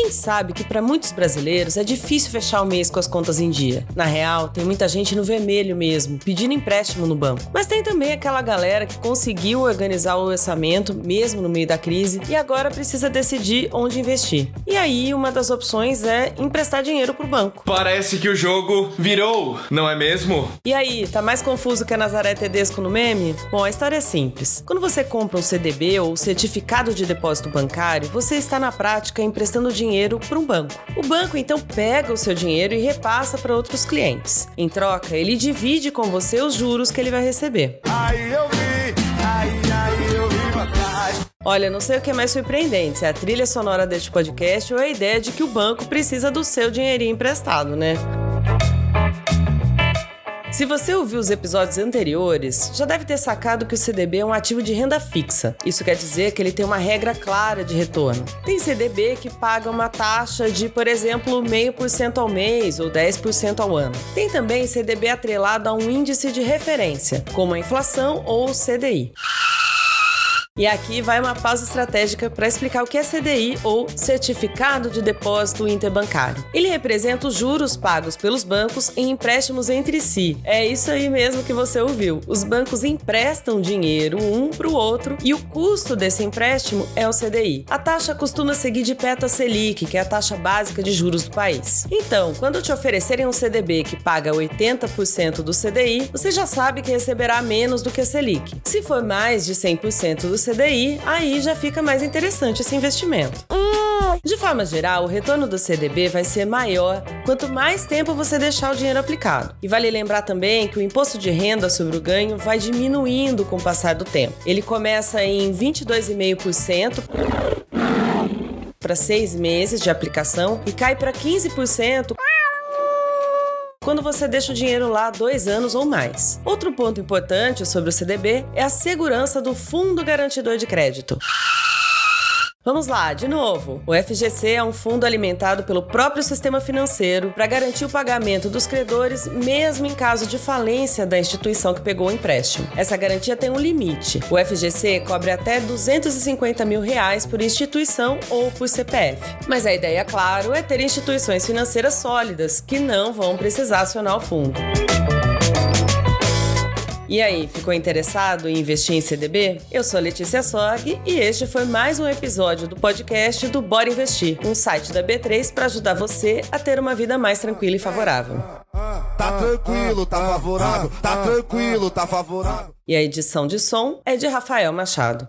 gente sabe que para muitos brasileiros é difícil fechar o mês com as contas em dia. Na real, tem muita gente no vermelho mesmo, pedindo empréstimo no banco. Mas tem também aquela galera que conseguiu organizar o orçamento mesmo no meio da crise e agora precisa decidir onde investir. E aí, uma das opções é emprestar dinheiro pro banco. Parece que o jogo virou, não é mesmo? E aí, tá mais confuso que a Nazaré Tedesco no meme? Bom, a história é simples. Quando você compra um CDB ou certificado de depósito bancário, você está na prática emprestando dinheiro para um banco. O banco então pega o seu dinheiro e repassa para outros clientes. Em troca, ele divide com você os juros que ele vai receber. Aí eu vi, aí, aí eu vi Olha, não sei o que é mais surpreendente, se é a trilha sonora deste podcast ou a ideia de que o banco precisa do seu dinheirinho emprestado, né? Se você ouviu os episódios anteriores, já deve ter sacado que o CDB é um ativo de renda fixa. Isso quer dizer que ele tem uma regra clara de retorno. Tem CDB que paga uma taxa de, por exemplo, 0,5% ao mês ou 10% ao ano. Tem também CDB atrelado a um índice de referência, como a inflação ou o CDI. E aqui vai uma pausa estratégica para explicar o que é CDI ou Certificado de Depósito Interbancário. Ele representa os juros pagos pelos bancos em empréstimos entre si. É isso aí mesmo que você ouviu. Os bancos emprestam dinheiro um para o outro e o custo desse empréstimo é o CDI. A taxa costuma seguir de perto a Selic, que é a taxa básica de juros do país. Então, quando te oferecerem um CDB que paga 80% do CDI, você já sabe que receberá menos do que a Selic. Se for mais de 100% do CDI, aí já fica mais interessante esse investimento. De forma geral, o retorno do CDB vai ser maior quanto mais tempo você deixar o dinheiro aplicado. E vale lembrar também que o imposto de renda sobre o ganho vai diminuindo com o passar do tempo. Ele começa em 22,5% para seis meses de aplicação e cai para 15% quando você deixa o dinheiro lá dois anos ou mais. Outro ponto importante sobre o CDB é a segurança do Fundo Garantidor de Crédito. Vamos lá, de novo. O FGC é um fundo alimentado pelo próprio sistema financeiro para garantir o pagamento dos credores, mesmo em caso de falência da instituição que pegou o empréstimo. Essa garantia tem um limite. O FGC cobre até 250 mil reais por instituição ou por CPF. Mas a ideia, claro, é ter instituições financeiras sólidas que não vão precisar acionar o fundo. E aí, ficou interessado em investir em CDB? Eu sou Letícia Sorg e este foi mais um episódio do podcast do Bora Investir, um site da B3 para ajudar você a ter uma vida mais tranquila e favorável. Tá tranquilo, tá favorável, tá tranquilo, tá favorável. E a edição de som é de Rafael Machado.